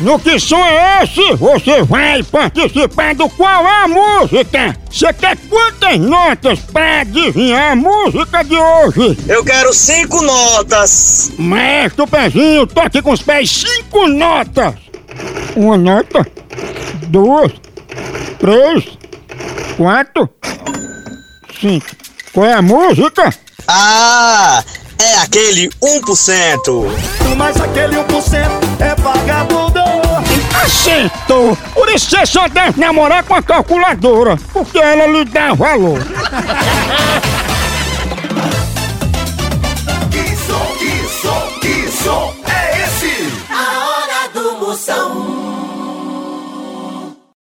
No que som é esse? Você vai participar do Qual é a Música? Você quer quantas notas pra adivinhar a música de hoje? Eu quero cinco notas. Mestre Pezinho, toque com os pés cinco notas. Uma nota, duas, três, quatro, cinco. Qual é a música? Ah, é aquele 1%. Mas aquele 1% é vagabundo. Por isso você só deve namorar com a calculadora, porque ela lhe dá valor. Isso, isso, isso é esse! A hora do moção!